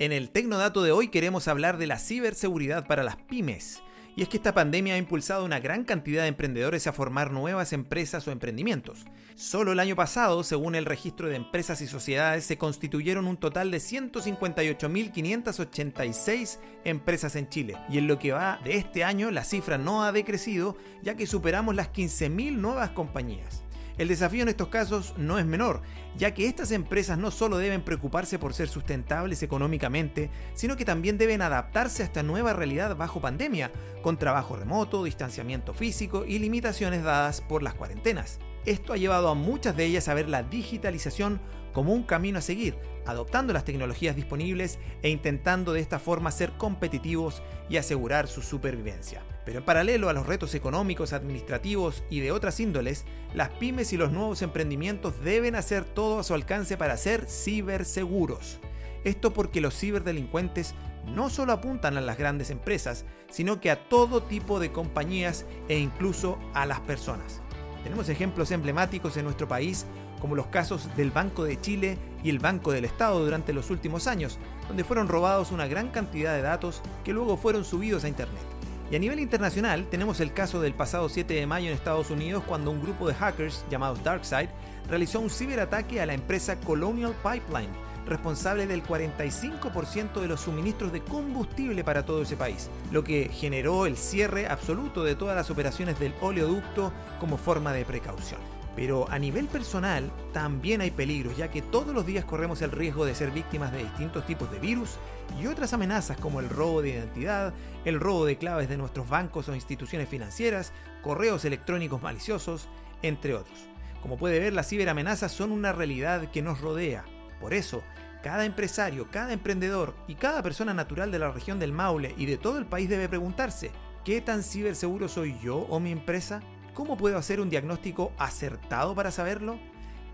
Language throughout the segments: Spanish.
En el Tecnodato de hoy queremos hablar de la ciberseguridad para las pymes. Y es que esta pandemia ha impulsado a una gran cantidad de emprendedores a formar nuevas empresas o emprendimientos. Solo el año pasado, según el registro de empresas y sociedades, se constituyeron un total de 158.586 empresas en Chile. Y en lo que va de este año, la cifra no ha decrecido, ya que superamos las 15.000 nuevas compañías. El desafío en estos casos no es menor, ya que estas empresas no solo deben preocuparse por ser sustentables económicamente, sino que también deben adaptarse a esta nueva realidad bajo pandemia, con trabajo remoto, distanciamiento físico y limitaciones dadas por las cuarentenas. Esto ha llevado a muchas de ellas a ver la digitalización como un camino a seguir, adoptando las tecnologías disponibles e intentando de esta forma ser competitivos y asegurar su supervivencia. Pero en paralelo a los retos económicos, administrativos y de otras índoles, las pymes y los nuevos emprendimientos deben hacer todo a su alcance para ser ciberseguros. Esto porque los ciberdelincuentes no solo apuntan a las grandes empresas, sino que a todo tipo de compañías e incluso a las personas. Tenemos ejemplos emblemáticos en nuestro país como los casos del Banco de Chile y el Banco del Estado durante los últimos años, donde fueron robados una gran cantidad de datos que luego fueron subidos a Internet. Y a nivel internacional tenemos el caso del pasado 7 de mayo en Estados Unidos cuando un grupo de hackers llamados DarkSide realizó un ciberataque a la empresa Colonial Pipeline, responsable del 45% de los suministros de combustible para todo ese país, lo que generó el cierre absoluto de todas las operaciones del oleoducto como forma de precaución. Pero a nivel personal también hay peligros, ya que todos los días corremos el riesgo de ser víctimas de distintos tipos de virus y otras amenazas como el robo de identidad, el robo de claves de nuestros bancos o instituciones financieras, correos electrónicos maliciosos, entre otros. Como puede ver, las ciberamenazas son una realidad que nos rodea. Por eso, cada empresario, cada emprendedor y cada persona natural de la región del Maule y de todo el país debe preguntarse, ¿qué tan ciberseguro soy yo o mi empresa? ¿Cómo puedo hacer un diagnóstico acertado para saberlo?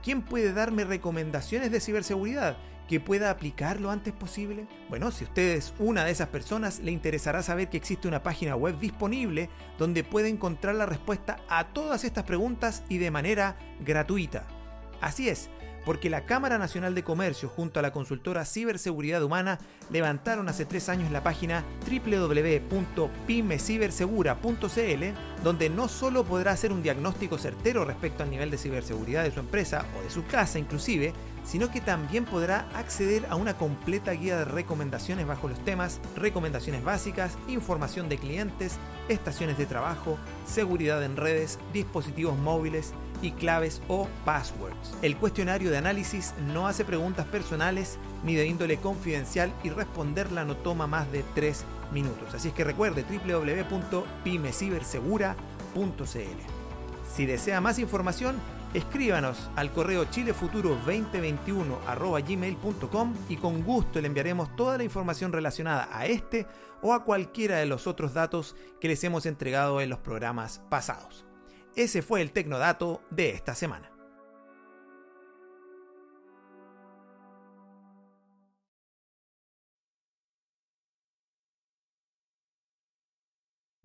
¿Quién puede darme recomendaciones de ciberseguridad que pueda aplicar lo antes posible? Bueno, si usted es una de esas personas, le interesará saber que existe una página web disponible donde puede encontrar la respuesta a todas estas preguntas y de manera gratuita. Así es, porque la Cámara Nacional de Comercio junto a la consultora Ciberseguridad Humana levantaron hace tres años la página www.pymecibersegura.cl, donde no solo podrá hacer un diagnóstico certero respecto al nivel de ciberseguridad de su empresa o de su casa inclusive, sino que también podrá acceder a una completa guía de recomendaciones bajo los temas recomendaciones básicas, información de clientes, estaciones de trabajo, seguridad en redes, dispositivos móviles, y claves o passwords. El cuestionario de análisis no hace preguntas personales ni de índole confidencial y responderla no toma más de 3 minutos. Así es que recuerde www.pymecibersegura.cl. Si desea más información, escríbanos al correo chilefuturo2021 y con gusto le enviaremos toda la información relacionada a este o a cualquiera de los otros datos que les hemos entregado en los programas pasados. Ese fue el Tecnodato de esta semana.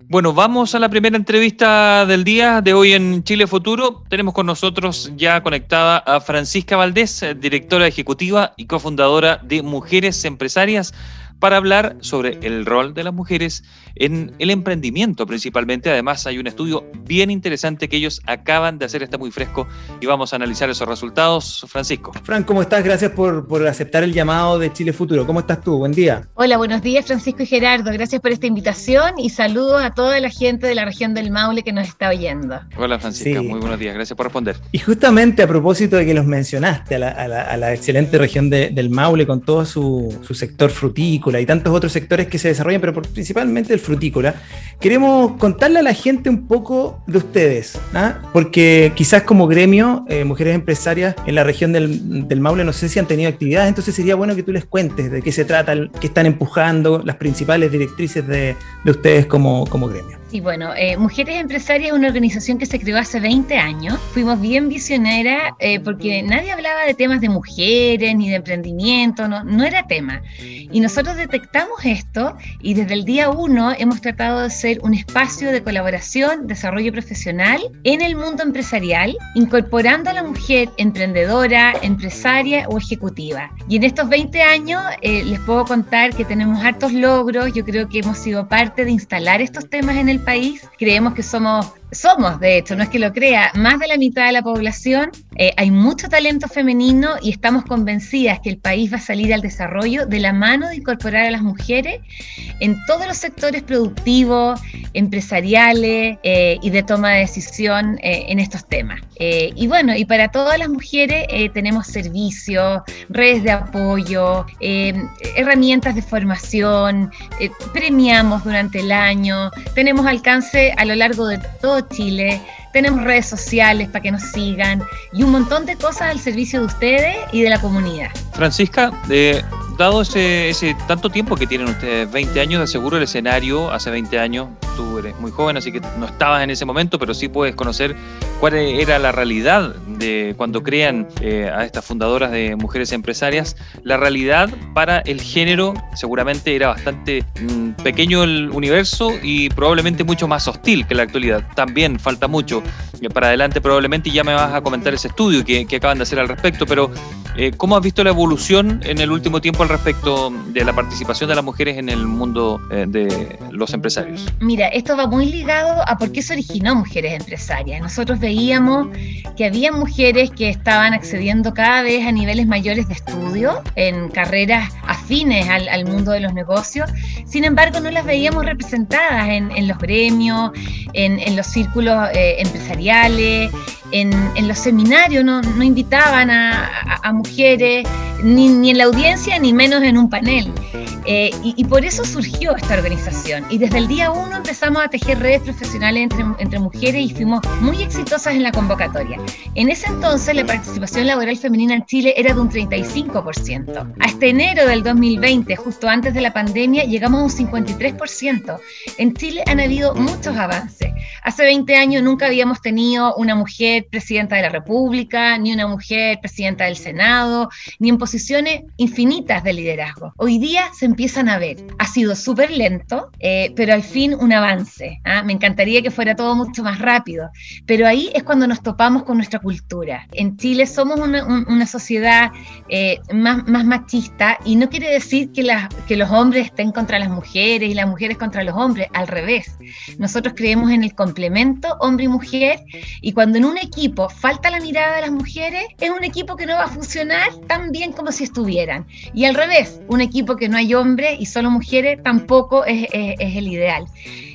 Bueno, vamos a la primera entrevista del día de hoy en Chile Futuro. Tenemos con nosotros ya conectada a Francisca Valdés, directora ejecutiva y cofundadora de Mujeres Empresarias para hablar sobre el rol de las mujeres en el emprendimiento principalmente. Además hay un estudio bien interesante que ellos acaban de hacer, está muy fresco y vamos a analizar esos resultados. Francisco. Fran, ¿cómo estás? Gracias por, por aceptar el llamado de Chile Futuro. ¿Cómo estás tú? Buen día. Hola, buenos días Francisco y Gerardo. Gracias por esta invitación y saludos a toda la gente de la región del Maule que nos está oyendo. Hola Francisca, muy buenos días. Gracias por responder. Y justamente a propósito de que los mencionaste, a la, excelente región del Maule con todo su, su sector frutícola, y tantos otros sectores que se desarrollan, pero principalmente el frutícola, queremos contarle a la gente un poco de ustedes, ¿ah? porque quizás como gremio, eh, mujeres empresarias en la región del, del, Maule, no sé si han tenido actividades, entonces sería bueno que tú les cuentes de qué se trata, qué están empujando, las principales directrices de, de ustedes como, como gremio. Y bueno, eh, Mujeres Empresarias es una organización que se creó hace 20 años. Fuimos bien visioneras eh, porque nadie hablaba de temas de mujeres ni de emprendimiento, no, no era tema. Y nosotros detectamos esto y desde el día uno hemos tratado de ser un espacio de colaboración, desarrollo profesional en el mundo empresarial, incorporando a la mujer emprendedora, empresaria o ejecutiva. Y en estos 20 años eh, les puedo contar que tenemos hartos logros, yo creo que hemos sido parte de instalar estos temas en el país. Creemos que somos somos, de hecho, no es que lo crea, más de la mitad de la población, eh, hay mucho talento femenino y estamos convencidas que el país va a salir al desarrollo de la mano de incorporar a las mujeres en todos los sectores productivos, empresariales eh, y de toma de decisión eh, en estos temas. y bueno, y para todas las mujeres tenemos servicios, redes de apoyo, herramientas de formación, premiamos durante el año, tenemos alcance a lo largo de todo Chile, tenemos redes sociales para que nos sigan y un montón de cosas al servicio de ustedes y de la comunidad. Francisca, dado ese, ese, tanto tiempo que tienen ustedes, 20 años, de seguro el escenario, hace 20 años, tú eres muy joven, así que no estabas en ese momento, pero sí puedes conocer cuál era la realidad de cuando crean eh, a estas fundadoras de mujeres empresarias. La realidad para el género seguramente era bastante mm, pequeño el universo y probablemente mucho más hostil que la actualidad. También falta mucho eh, para adelante probablemente y ya me vas a comentar ese estudio que, acaban de hacer al respecto, pero eh, ¿cómo has visto la evolución en el último tiempo al respecto de la participación de las mujeres en el mundo de los empresarios? Mira, esto va muy ligado a por qué se originó Mujeres Empresarias. Nosotros veíamos que había mujeres que estaban accediendo cada vez a niveles mayores de estudio en carreras afines al, mundo de los negocios. Sin embargo, no las veíamos representadas en, los gremios, en, los círculos eh, empresariales, en, los seminarios, no, invitaban a, mujeres, ni, ni en la audiencia, ni menos en un panel. Eh, y, por eso surgió esta organización. Y desde el día uno empezamos a tejer redes profesionales entre, entre, mujeres y fuimos muy exitosas en la convocatoria. En ese entonces la participación laboral femenina en Chile era de un 35%. Hasta enero del 2020, justo antes de la pandemia, llegamos a un 53%. En Chile han habido muchos avances. Hace 20 años nunca habíamos tenido una mujer presidenta de la República, ni una mujer presidenta del Senado, ni en posiciones infinitas de liderazgo. Hoy día se empiezan a ver. Ha sido súper lento, eh, pero al fin un avance. ¿ah? Me encantaría que fuera todo mucho más rápido, pero ahí es cuando nos topamos con nuestra cultura. En Chile somos una, sociedad eh, más, más, machista y no quiere decir que, que los hombres estén contra las mujeres y las mujeres contra los hombres, al revés. Nosotros creemos en el complemento hombre y mujer y cuando en un equipo falta la mirada de las mujeres, es un equipo que no va a funcionar tan bien como si estuvieran. Y al revés, un equipo que no hay hombres y solo mujeres tampoco es, el ideal.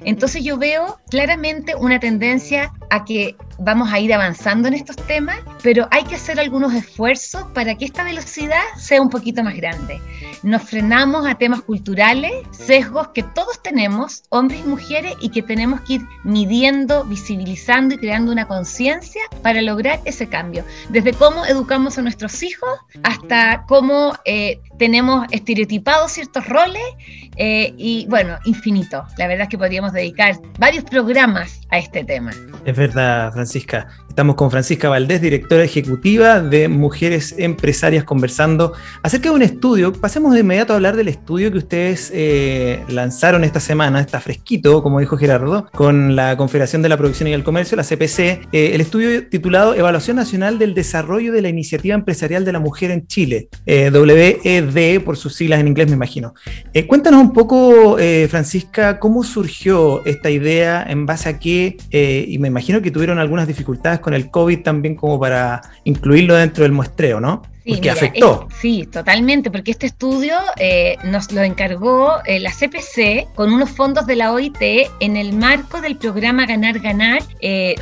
Entonces yo veo claramente una tendencia a que vamos a ir avanzando en estos temas, pero hay que hacer algunos esfuerzos para que esta velocidad sea un poquito más grande. Nos frenamos a temas culturales, sesgos que todos tenemos, hombres y mujeres, y que tenemos que ir midiendo, visibilizando y creando una conciencia para lograr ese cambio. Desde cómo educamos a nuestros hijos hasta cómo eh, tenemos estereotipados ciertos roles eh, y bueno, infinito. La verdad es que podríamos dedicar varios programas a este tema. Verdad, Francisca. Estamos con Francisca Valdés, directora ejecutiva de Mujeres Empresarias, conversando acerca de un estudio. Pasemos de inmediato a hablar del estudio que ustedes eh, lanzaron esta semana, está fresquito, como dijo Gerardo, con la Confederación de la Producción y el Comercio, la CPC. Eh, el estudio titulado Evaluación Nacional del Desarrollo de la Iniciativa Empresarial de la Mujer en Chile, WED por sus siglas en inglés, me imagino. cuéntanos un poco, eh, Francisca, cómo surgió esta idea, en base a qué, eh, y me imagino que tuvieron algunas dificultades con el COVID también como para incluirlo dentro del muestreo, ¿no? Sí, afectó. sí, totalmente, porque este estudio eh, nos lo encargó eh, la CPC con unos fondos de la OIT en el marco del programa Ganar Ganar eh,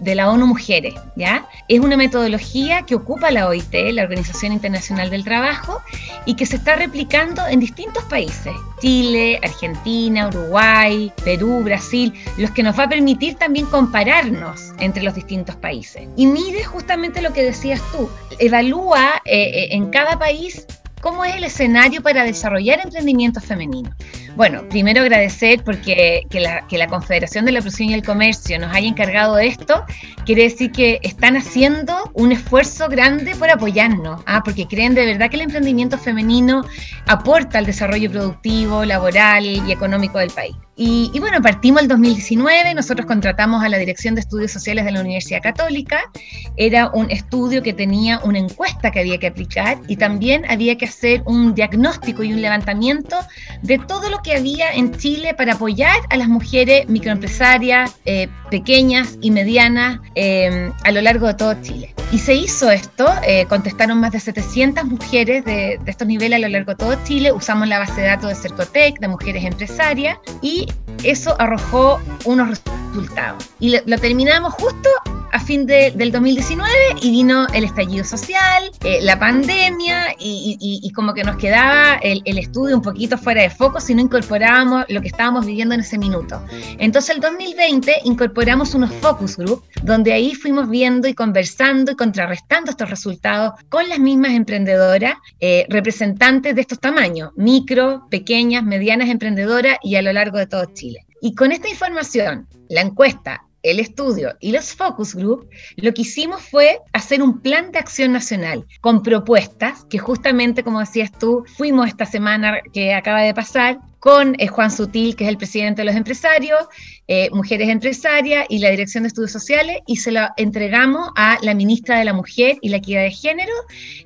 de la ONU Mujeres. ¿ya? Es una metodología que ocupa la OIT, la Organización Internacional del Trabajo, y que se está replicando en distintos países. Chile, Argentina, Uruguay, Perú, Brasil, los que nos va a permitir también compararnos entre los distintos países. Y mide justamente lo que decías tú, evalúa eh, eh, en cada país cómo es el escenario para desarrollar emprendimientos femeninos. Bueno, primero agradecer porque que la, Confederación de la Producción y el Comercio nos haya encargado de esto, quiere decir que están haciendo un esfuerzo grande por apoyarnos, ¿ah? porque creen de verdad que el emprendimiento femenino aporta al desarrollo productivo, laboral y económico del país. Y, bueno, partimos el 2019, nosotros contratamos a la Dirección de Estudios Sociales de la Universidad Católica, era un estudio que tenía una encuesta que había que aplicar y también había que hacer un diagnóstico y un levantamiento de todo lo que había en Chile para apoyar a las mujeres microempresarias, eh, pequeñas y medianas eh, a lo largo de todo Chile. Y se hizo esto, eh, contestaron más de 700 mujeres de, de, estos niveles a lo largo de todo Chile, usamos la base de datos de Cercotec, de mujeres empresarias, y eso arrojó unos resultados. Y lo, lo terminamos justo a fin de, del 2019 y vino el estallido social, eh, la pandemia y, y, como que nos quedaba el, el, estudio un poquito fuera de foco si no incorporábamos lo que estábamos viviendo en ese minuto. Entonces el 2020 incorporamos unos focus group donde ahí fuimos viendo y conversando y contrarrestando estos resultados con las mismas emprendedoras, eh, representantes de estos tamaños, micro, pequeñas, medianas emprendedoras y a lo largo de todo Chile. Y con esta información, la encuesta el estudio y los focus group, lo que hicimos fue hacer un plan de acción nacional con propuestas que justamente, como decías tú, fuimos esta semana que acaba de pasar con eh, Juan Sutil, que es el presidente de los empresarios, eh, Mujeres Empresarias y la Dirección de Estudios Sociales, y se lo entregamos a la ministra de la Mujer y la Equidad de Género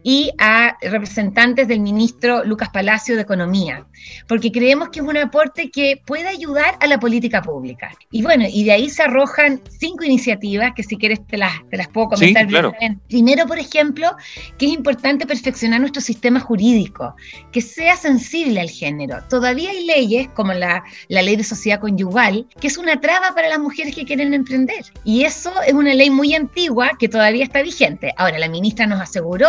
y a representantes del ministro Lucas Palacio de Economía, porque creemos que es un aporte que puede ayudar a la política pública. Y bueno, y de ahí se arrojan cinco iniciativas que si quieres te las, te las puedo comentar. Sí, claro. Primero, por ejemplo, que es importante perfeccionar nuestro sistema jurídico, que sea sensible al género. Todavía hay leyes, como la, la ley de sociedad conyugal, que es una traba para las mujeres que quieren emprender. Y eso es una ley muy antigua que todavía está vigente. Ahora, la ministra nos aseguró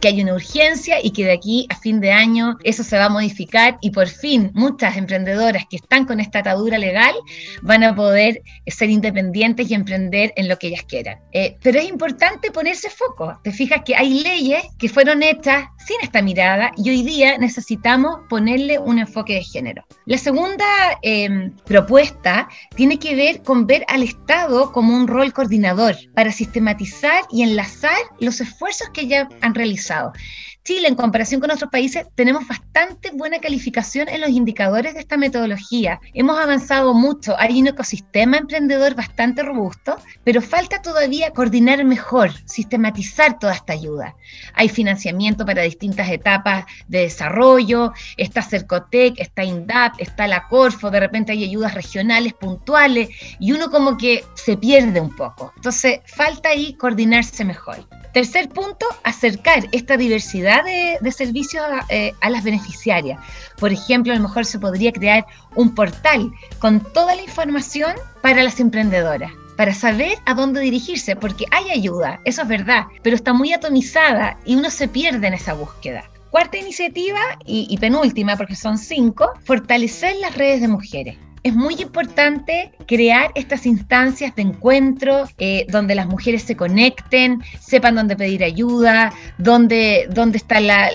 que hay una urgencia y que de aquí a fin de año eso se va a modificar y por fin muchas emprendedoras que están con esta atadura legal van a poder ser independientes y emprender en lo que ellas quieran. Eh, pero es importante ponerse foco. Te fijas que hay leyes que fueron hechas sin esta mirada y hoy día necesitamos ponerle un enfoque de género. La segunda eh, propuesta tiene que ver con ver al Estado como un rol coordinador para sistematizar y enlazar los esfuerzos que ya han realizado. Chile, en comparación con otros países, tenemos bastante buena calificación en los indicadores de esta metodología. Hemos avanzado mucho, hay un ecosistema emprendedor bastante robusto, pero falta todavía coordinar mejor, sistematizar toda esta ayuda. Hay financiamiento para distintas etapas de desarrollo, está Cercotec, está INDAP, está la Corfo, de repente hay ayudas regionales puntuales y uno como que se pierde un poco. Entonces, falta ahí coordinarse mejor. Tercer punto, acercar esta diversidad de, servicios a, eh, a, las beneficiarias. Por ejemplo, a lo mejor se podría crear un portal con toda la información para las emprendedoras para saber a dónde dirigirse, porque hay ayuda, eso es verdad, pero está muy atomizada y uno se pierde en esa búsqueda. Cuarta iniciativa y penúltima, porque son cinco, fortalecer las redes de mujeres es muy importante crear estas instancias de encuentro eh, donde las mujeres se conecten, sepan dónde pedir ayuda, dónde, dónde está la,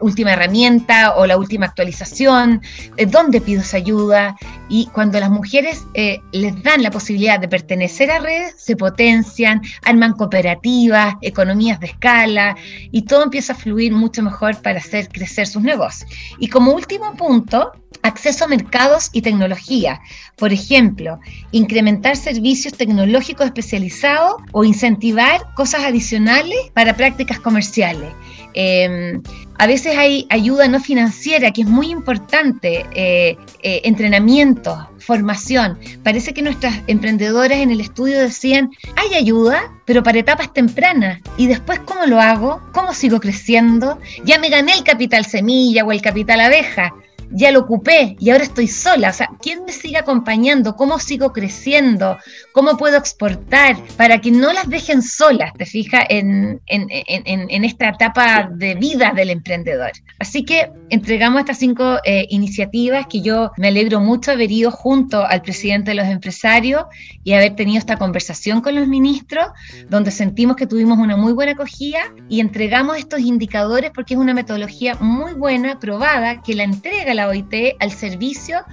última herramienta o la última actualización, eh, dónde pido esa ayuda. Y cuando las mujeres eh, les dan la posibilidad de pertenecer a redes, se potencian, arman cooperativas, economías de escala y todo empieza a fluir mucho mejor para hacer crecer sus negocios. Y como último punto, acceso a mercados y tecnología. Por ejemplo, incrementar servicios tecnológicos especializados o incentivar cosas adicionales para prácticas comerciales. Eh, a veces hay ayuda no financiera que es muy importante, eh, eh, entrenamiento, formación. Parece que nuestras emprendedoras en el estudio decían, hay ayuda, pero para etapas tempranas. Y después, ¿cómo lo hago? ¿Cómo sigo creciendo? Ya me gané el capital semilla o el capital abeja ya lo ocupé y ahora estoy sola. O sea, ¿quién me sigue acompañando? ¿Cómo sigo creciendo? ¿Cómo puedo exportar? Para que no las dejen solas, te fijas, en, esta etapa de vida del emprendedor. Así que entregamos estas cinco eh, iniciativas que yo me alegro mucho haber ido junto al presidente de los empresarios y haber tenido esta conversación con los ministros, donde sentimos que tuvimos una muy buena acogida y entregamos estos indicadores porque es una metodología muy buena, probada, que la entrega la OIT al servicio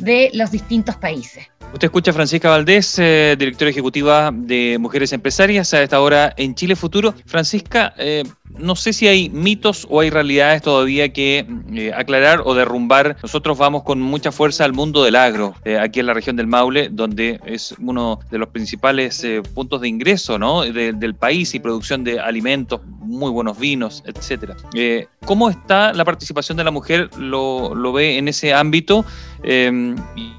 de los distintos países. Usted escucha a Francisca Valdés, eh, directora ejecutiva de Mujeres Empresarias, a esta hora en Chile Futuro. Francisca, eh, no sé si hay mitos o hay realidades todavía que eh, aclarar o derrumbar. Nosotros vamos con mucha fuerza al mundo del agro, aquí en la región del Maule, donde es uno de los principales puntos de ingreso del país y producción de alimentos, muy buenos vinos, etc. ¿Cómo está la participación de la mujer? ¿Lo, lo ve en ese ámbito? y,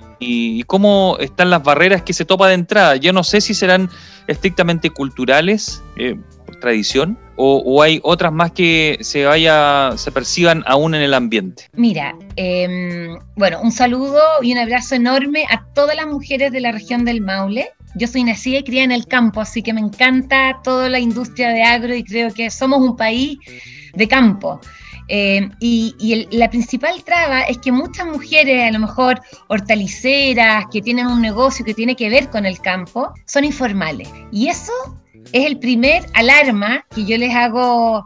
cómo están las barreras que se topa de entrada. Yo no sé si serán estrictamente culturales, eh, tradición, o, hay otras más que se vaya, se perciban aún en el ambiente. Mira, em, bueno, un saludo y un abrazo enorme a todas las mujeres de la región del Maule. Yo soy nacida y criada en el campo, así que me encanta toda la industria de agro y creo que somos un país de campo. Eh, y, la principal traba es que muchas mujeres, a lo mejor hortaliceras, que tienen un negocio que tiene que ver con el campo, son informales. Y eso es el primer alarma que yo les hago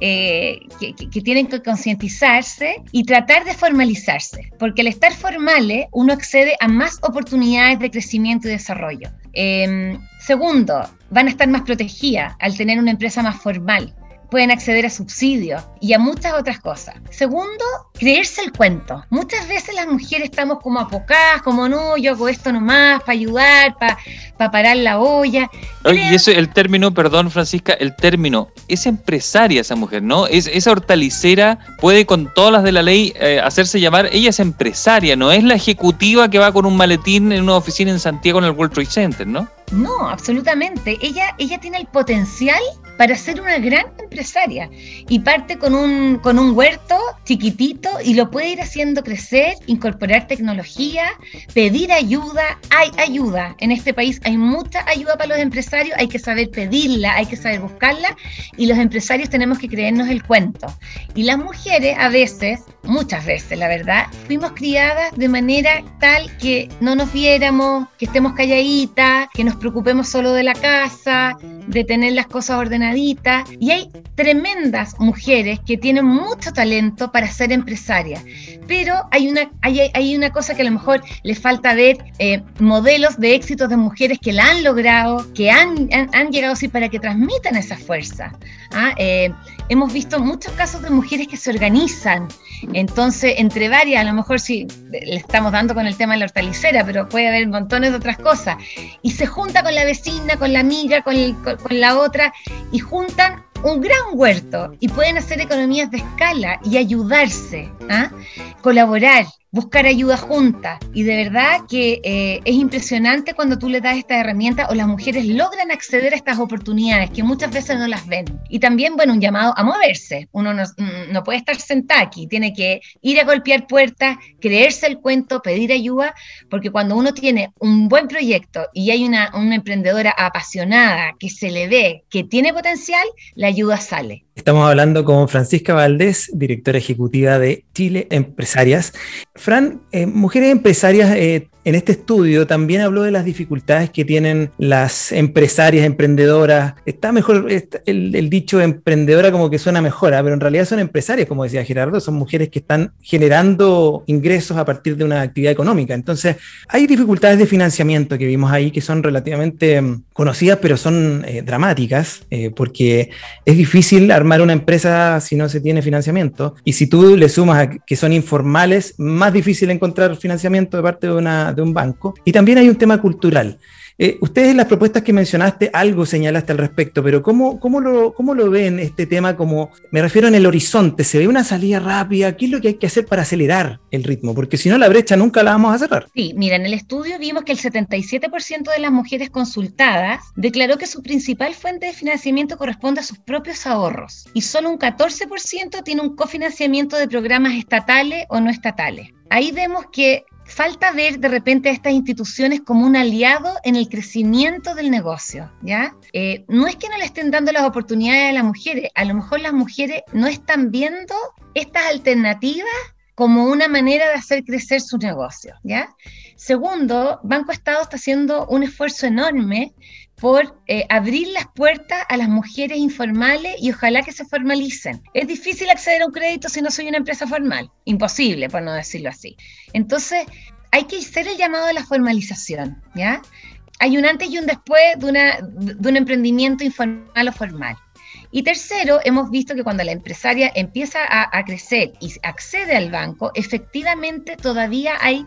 eh, que, tienen que concientizarse y tratar de formalizarse, porque al estar formales uno accede a más oportunidades de crecimiento y desarrollo. Eh, segundo, van a estar más protegidas al tener una empresa más formal pueden acceder a subsidios y a muchas otras cosas. Segundo, creerse el cuento. Muchas veces las mujeres estamos como apocadas, como no, yo hago esto nomás para ayudar, para parar la olla. y eso, el término, perdón Francisca, el término, es empresaria esa mujer, ¿no? Es, esa hortalicera puede con todas las de la ley eh, hacerse llamar, ella es empresaria, no es la ejecutiva que va con un maletín en una oficina en Santiago en el World Trade Center, ¿no? No, absolutamente. Ella, ella tiene el potencial para ser una gran empresaria y parte con un, con un huerto chiquitito y lo puede ir haciendo crecer, incorporar tecnología, pedir ayuda. Hay ayuda. En este país hay mucha ayuda para los empresarios, hay que saber pedirla, hay que saber buscarla y los empresarios tenemos que creernos el cuento. Y las mujeres a veces, muchas veces la verdad, fuimos criadas de manera tal que no nos viéramos, que estemos calladitas, que nos preocupemos solo de la casa, de tener las cosas ordenaditas. Y hay tremendas mujeres que tienen mucho talento para ser empresarias, pero hay una, hay, hay una cosa que a lo mejor les falta ver eh, modelos de éxitos de mujeres que la han logrado, que han, han, llegado así para que transmitan esa fuerza. ¿ah? Eh, hemos visto muchos casos de mujeres que se organizan. Entonces, entre varias, a lo mejor sí le estamos dando con el tema de la hortalicera, pero puede haber montones de otras cosas. Y se junta con la vecina, con la amiga, con, la otra, y juntan un gran huerto y pueden hacer economías de escala y ayudarse, ¿ah? colaborar buscar ayuda juntas. Y de verdad que eh, es impresionante cuando tú le das esta herramienta o las mujeres logran acceder a estas oportunidades que muchas veces no las ven. Y también, bueno, un llamado a moverse. Uno no, no puede estar sentado aquí, tiene que ir a golpear puertas, creerse el cuento, pedir ayuda, porque cuando uno tiene un buen proyecto y hay una, una emprendedora apasionada que se le ve que tiene potencial, la ayuda sale. Estamos hablando con Francisca Valdés, directora ejecutiva de Chile Empresarias. Fran, eh, mujeres empresarias eh, en este estudio también habló de las dificultades que tienen las empresarias, emprendedoras. Está mejor el, dicho emprendedora como que suena mejor, ¿ah? pero en realidad son empresarias, como decía Gerardo, son mujeres que están generando ingresos a partir de una actividad económica. Entonces, hay dificultades de financiamiento que vimos ahí que son relativamente mm, conocidas, pero son eh, dramáticas, eh, porque es difícil armar una empresa si no se tiene financiamiento. Y si tú le sumas a que son informales, más difícil encontrar financiamiento de parte de una de un banco. Y también hay un tema cultural. Eh, ustedes en las propuestas que mencionaste, algo señalaste al respecto, pero ¿cómo, cómo, lo, ¿cómo lo ven este tema como, me refiero en el horizonte, ¿se ve una salida rápida? ¿Qué es lo que hay que hacer para acelerar el ritmo? Porque si no, la brecha nunca la vamos a cerrar. Sí, mira, en el estudio vimos que el 77% de las mujeres consultadas declaró que su principal fuente de financiamiento corresponde a sus propios ahorros y solo un 14% tiene un cofinanciamiento de programas estatales o no estatales. Ahí vemos que falta ver de repente a estas instituciones como un aliado en el crecimiento del negocio, ¿ya? Eh, no es que no le estén dando las oportunidades a las mujeres, a lo mejor las mujeres no están viendo estas alternativas como una manera de hacer crecer su negocio, ¿ya? Segundo, Banco Estado está haciendo un esfuerzo enorme por eh, abrir las puertas a las mujeres informales y ojalá que se formalicen. Es difícil acceder a un crédito si no soy una empresa formal, imposible, por no decirlo así. Entonces, hay que hacer el llamado a la formalización, ¿ya? Hay un antes y un después de, una, de un emprendimiento informal o formal. Y tercero, hemos visto que cuando la empresaria empieza a, crecer y accede al banco, efectivamente todavía hay,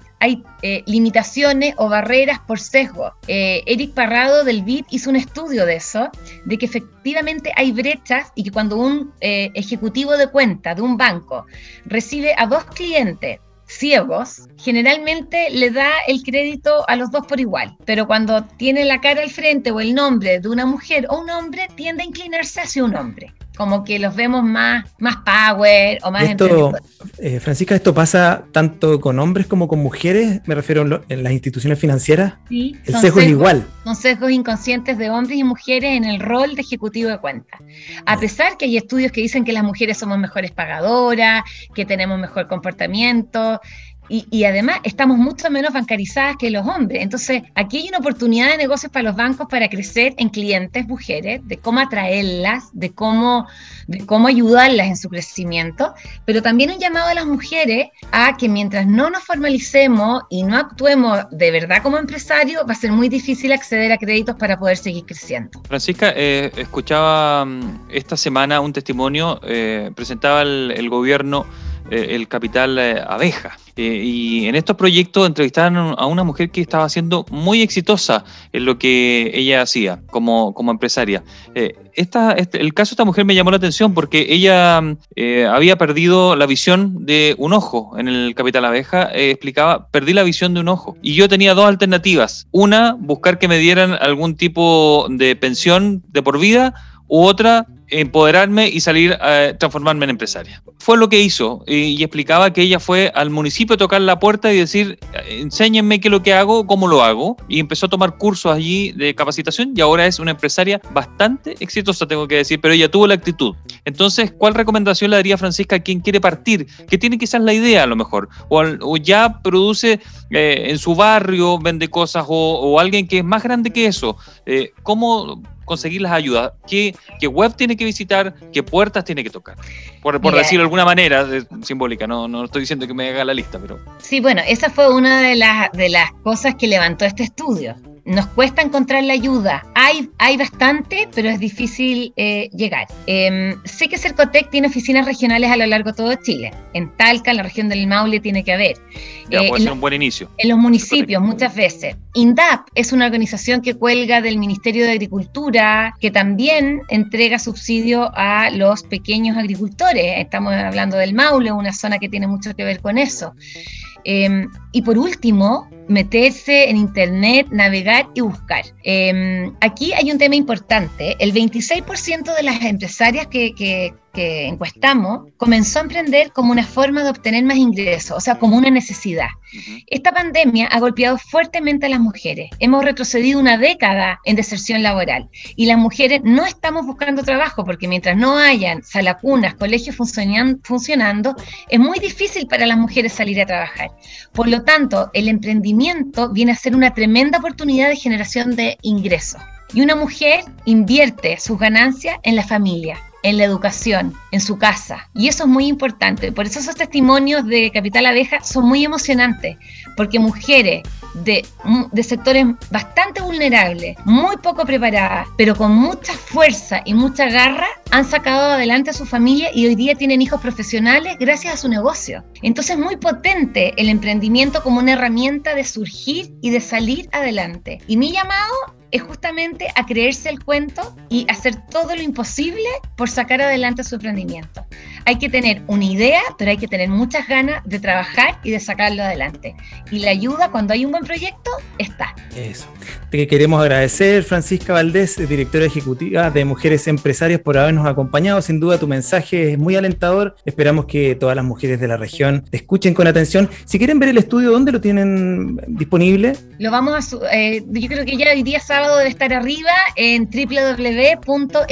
eh, limitaciones o barreras por sesgo. Eh, Eric Parrado del BID hizo un estudio de eso, de que efectivamente hay brechas y que cuando un eh, ejecutivo de cuenta de un banco recibe a dos clientes ciegos, generalmente le da el crédito a los dos por igual, pero cuando tiene la cara al frente o el nombre de una mujer o un hombre, tiende a inclinarse hacia un hombre como que los vemos más, más power o más esto, eh, Francisca, ¿esto pasa tanto con hombres como con mujeres? Me refiero en, las instituciones financieras. Sí, el sesgo es igual. Son sesgos inconscientes de hombres y mujeres en el rol de ejecutivo de cuenta. A pesar que hay estudios que dicen que las mujeres somos mejores pagadoras, que tenemos mejor comportamiento, y, además estamos mucho menos bancarizadas que los hombres. Entonces, aquí hay una oportunidad de negocios para los bancos para crecer en clientes mujeres, de cómo atraerlas, de cómo, cómo ayudarlas en su crecimiento, pero también un llamado a las mujeres a que mientras no nos formalicemos y no actuemos de verdad como empresarios, va a ser muy difícil acceder a créditos para poder seguir creciendo. Francisca, eh, escuchaba mm, esta semana un testimonio, eh, presentaba el gobierno el capital eh, abeja. Eh, y en estos proyectos entrevistaron a una mujer que estaba siendo muy exitosa en lo que ella hacía como, como empresaria. Esta, este, el caso de esta mujer me llamó la atención porque ella había perdido la visión de un ojo en el capital abeja. explicaba, perdí la visión de un ojo. Y yo tenía dos alternativas. Una, buscar que me dieran algún tipo de pensión de por vida u otra, empoderarme y salir a transformarme en empresaria. Fue lo que hizo y, explicaba que ella fue al municipio a tocar la puerta y decir, enséñenme qué es lo que hago, cómo lo hago, y empezó a tomar cursos allí de capacitación y ahora es una empresaria bastante exitosa, tengo que decir, pero ella tuvo la actitud. Entonces, ¿cuál recomendación le daría Francisca a quien quiere partir? Que tiene quizás la idea a lo mejor, o, ya produce eh, en su barrio, vende cosas, o, alguien que es más grande que eso. Eh, ¿Cómo conseguir las ayudas? ¿Qué, web tiene que visitar? ¿Qué puertas tiene que tocar? Por, decirlo de alguna manera simbólica, no, no estoy diciendo que me haga la lista, pero... Sí, bueno, esa fue una de las, de las cosas que levantó este estudio nos cuesta encontrar la ayuda. Hay, hay bastante, pero es difícil eh, llegar. Em, sé que Cercotec tiene oficinas regionales a lo largo de todo Chile. En Talca, en la región del Maule, tiene que haber. Ya, puede eh, ser un buen inicio. En los municipios, muchas veces. INDAP es una organización que cuelga del Ministerio de Agricultura, que también entrega subsidio a los pequeños agricultores. Estamos hablando del Maule, una zona que tiene mucho que ver con eso. Em, y por último, meterse en Internet, navegar y buscar. Em, aquí hay un tema importante. El 26% de las empresarias que, que, que encuestamos comenzó a emprender como una forma de obtener más ingresos, o sea, como una necesidad. Esta pandemia ha golpeado fuertemente a las mujeres. Hemos retrocedido una década en deserción laboral y las mujeres no estamos buscando trabajo porque mientras no hayan salacunas, colegios funcionando, es muy difícil para las mujeres salir a trabajar. Por lo tanto, el emprendimiento viene a ser una tremenda oportunidad de generación de ingresos. Y una mujer invierte sus ganancias en la familia, en la educación, en su casa. Y eso es muy importante. Por eso esos testimonios de Capital Abeja son muy emocionantes, porque mujeres de, de sectores bastante vulnerables, muy poco preparadas, pero con mucha fuerza y mucha garra, han sacado adelante a su familia y hoy día tienen hijos profesionales gracias a su negocio. Entonces es muy potente el emprendimiento como una herramienta de surgir y de salir adelante. Y mi llamado es justamente a creerse el cuento y hacer todo lo imposible por sacar adelante su emprendimiento. Hay que tener una idea, pero hay que tener muchas ganas de trabajar y de sacarlo adelante. Y la ayuda cuando hay un buen proyecto está. Eso. Te queremos agradecer, Francisca Valdés, directora ejecutiva de Mujeres Empresarias, por habernos acompañado. Sin duda tu mensaje es muy alentador. Esperamos que todas las mujeres de la región te escuchen con atención. Si quieren ver el estudio, ¿dónde lo tienen disponible? Lo vamos a... Eh, yo creo que ya hoy día sábado debe estar arriba en www.me.cl.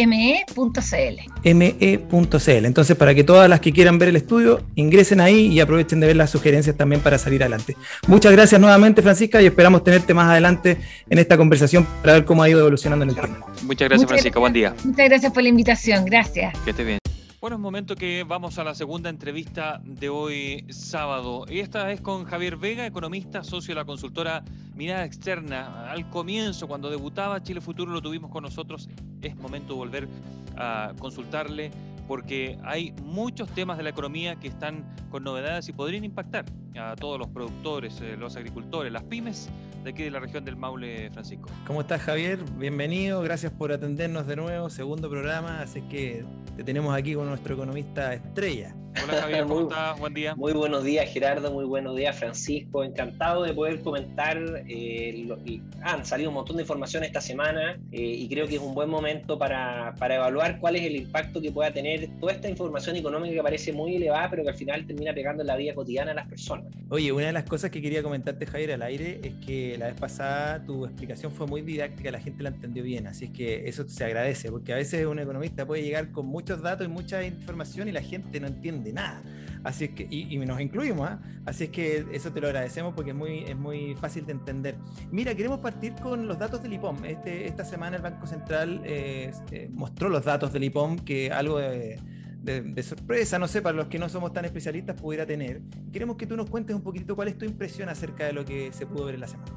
me.cl. Entonces, para que todas las que quieran ver el estudio ingresen ahí y aprovechen de ver las sugerencias también para salir adelante. Muchas gracias nuevamente, Francisca, y esperamos tenerte más adelante en esta conversación para ver cómo ha ido evolucionando en el tiempo. Muchas gracias, Francisca. Buen día. Muchas gracias por la invitación. Gracias. Que esté bien. Bueno, es momento que vamos a la segunda entrevista de hoy sábado. Y esta es con Javier Vega, economista, socio de la consultora Mirada Externa. Al comienzo, cuando debutaba Chile Futuro, lo tuvimos con nosotros. Es momento de volver a consultarle porque hay muchos temas de la economía que están con novedades y podrían impactar a todos los productores, eh, los agricultores, las pymes de aquí de la región del Maule, Francisco. ¿Cómo estás, Javier? Bienvenido, gracias por atendernos de nuevo, segundo programa, así que te tenemos aquí con nuestro economista estrella. Hola Javier, ¿cómo estás? Buen día. Muy buenos días Gerardo, muy buenos días Francisco. Encantado de poder comentar. Eh, han salido un montón de información esta semana eh, y creo que es un buen momento para, para, evaluar cuál es el impacto que pueda tener toda esta información económica que parece muy elevada, pero que al final termina pegando en la vida cotidiana a las personas. Oye, una de las cosas que quería comentarte Javier al aire es que la vez pasada tu explicación fue muy didáctica, la gente la entendió bien, así es que eso se agradece, porque a veces un economista puede llegar con muchos datos y mucha información y la gente no entiende de nada. Así es que, y, nos incluimos, ¿ah? así es que eso te lo agradecemos porque es muy, es muy fácil de entender. Mira, queremos partir con los datos del IPOM. Este, esta semana el Banco Central eh, eh, mostró los datos del IPOM, que algo de, de, sorpresa, no sé, para los que no somos tan especialistas pudiera tener. Queremos que tú nos cuentes un poquito cuál es tu impresión acerca de lo que se pudo ver en la semana.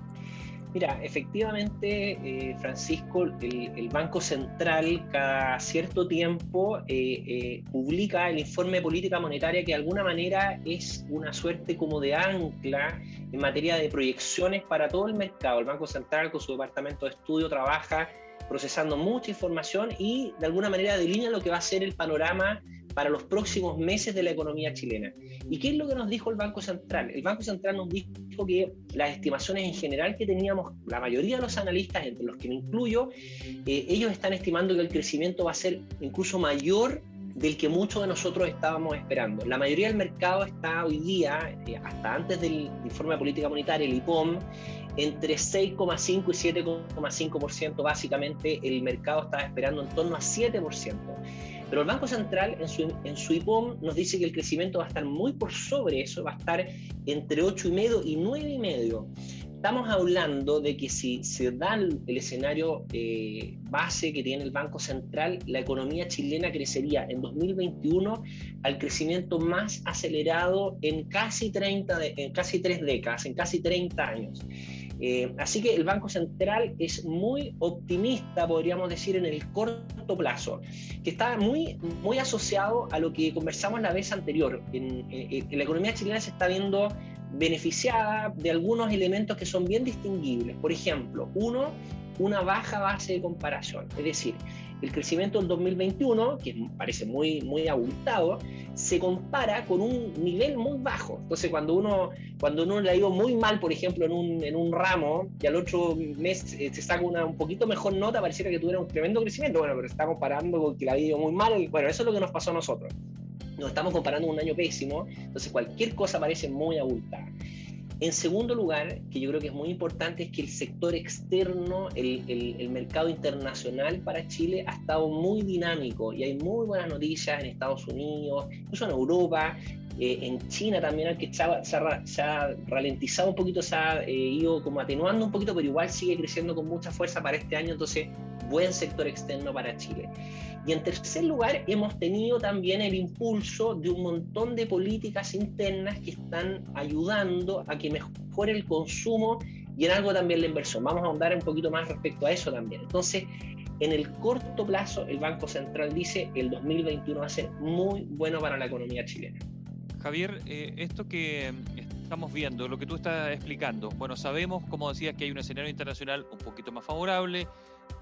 Mira, efectivamente, eh, Francisco, el, Banco Central cada cierto tiempo eh, eh, publica el informe de política monetaria que de alguna manera es una suerte como de ancla en materia de proyecciones para todo el mercado. El Banco Central con su departamento de estudio trabaja procesando mucha información y de alguna manera delinea lo que va a ser el panorama para los próximos meses de la economía chilena. ¿Y qué es lo que nos dijo el Banco Central? El Banco Central nos dijo que las estimaciones en general que teníamos, la mayoría de los analistas, entre los que me incluyo, eh, ellos están estimando que el crecimiento va a ser incluso mayor del que muchos de nosotros estábamos esperando. La mayoría del mercado está hoy día, eh, hasta antes del informe de política monetaria, el IPOM, entre 6,5 y 7,5%. Básicamente el mercado estaba esperando en torno a 7%. Pero el Banco Central en su, en IPOM nos dice que el crecimiento va a estar muy por sobre eso, va a estar entre 8,5 y 9,5. Estamos hablando de que si se da el, escenario eh, base que tiene el Banco Central, la economía chilena crecería en 2021 al crecimiento más acelerado en casi, 30 en casi tres décadas, en casi 30 años. Eh, así que el Banco Central es muy optimista, podríamos decir, en el corto plazo, que está muy, muy asociado a lo que conversamos la vez anterior. En, la economía chilena se está viendo beneficiada de algunos elementos que son bien distinguibles. Por ejemplo, uno, una baja base de comparación. Es decir, el crecimiento del 2021, que parece muy, muy abultado, se compara con un nivel muy bajo. Entonces, cuando uno, cuando uno le ha ido muy mal, por ejemplo, en un, en un ramo, y al otro mes eh, se saca una un poquito mejor nota, pareciera que tuviera un tremendo crecimiento. Bueno, pero estamos comparando con que le ha ido muy mal. Bueno, eso es lo que nos pasó a nosotros. Nos estamos comparando un año pésimo, entonces cualquier cosa parece muy abultada. En segundo lugar, que yo creo que es muy importante, es que el sector externo, el, el, mercado internacional para Chile ha estado muy dinámico y hay muy buenas noticias en Estados Unidos, incluso en Europa, eh, en China también, que se ha, se ha, ralentizado un poquito, se ha eh, ido como atenuando un poquito, pero igual sigue creciendo con mucha fuerza para este año, entonces buen sector externo para Chile. Y en tercer lugar, hemos tenido también el impulso de un montón de políticas internas que están ayudando a que mejore el consumo y en algo también la inversión. Vamos a ahondar un poquito más respecto a eso también. Entonces, en el corto plazo, el Banco Central dice el 2021 va a ser muy bueno para la economía chilena. Javier, eh, esto que estamos viendo, lo que tú estás explicando, bueno, sabemos, como decías, que hay un escenario internacional un poquito más favorable,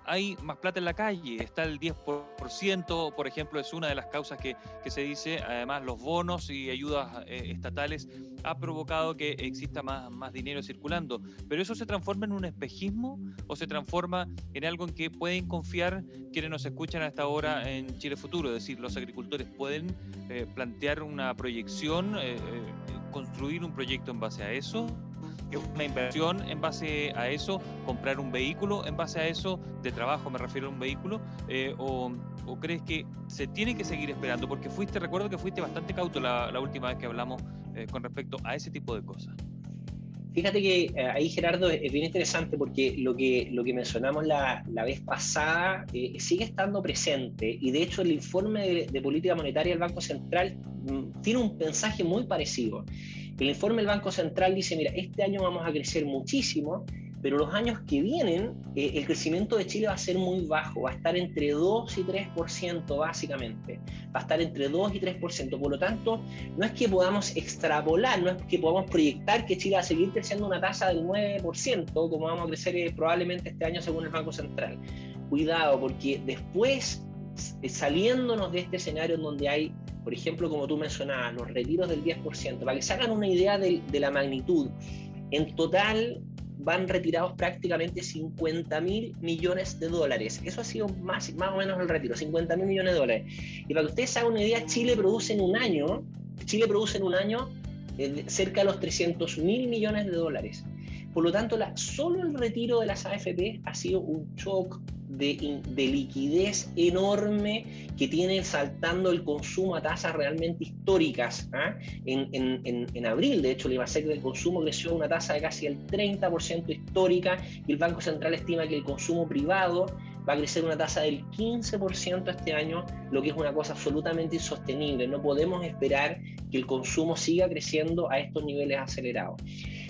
hay más plata en la calle, está el 10%, por ejemplo, es una de las causas que, se dice, además los bonos y ayudas eh, estatales ha provocado que exista más, más dinero circulando, pero eso se transforma en un espejismo o se transforma en algo en que pueden confiar quienes nos escuchan hasta ahora en Chile Futuro, es decir, los agricultores pueden eh, plantear una proyección, eh, construir un proyecto en base a eso una inversión en base a eso, comprar un vehículo en base a eso, de trabajo me refiero a un vehículo, eh, o, crees que se tiene que seguir esperando? Porque fuiste, recuerdo que fuiste bastante cauto la, última vez que hablamos eh, con respecto a ese tipo de cosas. Fíjate que eh, ahí Gerardo es, bien interesante porque lo que, lo que mencionamos la, la vez pasada sigue estando presente y de hecho el informe de política monetaria del Banco Central tiene un mensaje muy parecido. El informe del Banco Central dice, mira, este año vamos a crecer muchísimo, pero los años que vienen eh, el crecimiento de Chile va a ser muy bajo, va a estar entre 2 y 3% básicamente, va a estar entre 2 y 3%, por lo tanto, no es que podamos extrapolar, no es que podamos proyectar que Chile va a seguir creciendo una tasa del 9%, como vamos a crecer eh, probablemente este año según el Banco Central. Cuidado, porque después, eh, saliéndonos de este escenario en donde hay por ejemplo, como tú mencionabas, los retiros del 10%, para que se hagan una idea de, la magnitud, en total van retirados prácticamente 50 mil millones de dólares. Eso ha sido más, más o menos el retiro, 50 mil millones de dólares. Y para que ustedes hagan una idea, Chile produce en un año, Chile produce en un año eh, cerca de los 300 mil millones de dólares. Por lo tanto, solo el retiro de las AFP ha sido un shock de, liquidez enorme que tiene saltando el consumo a tasas realmente históricas. ¿ah? En, abril, de hecho, el IBASEC del consumo creció a una tasa de casi el 30% histórica y el Banco Central estima que el consumo privado va a crecer una tasa del 15% este año, lo que es una cosa absolutamente insostenible. No podemos esperar que el consumo siga creciendo a estos niveles acelerados.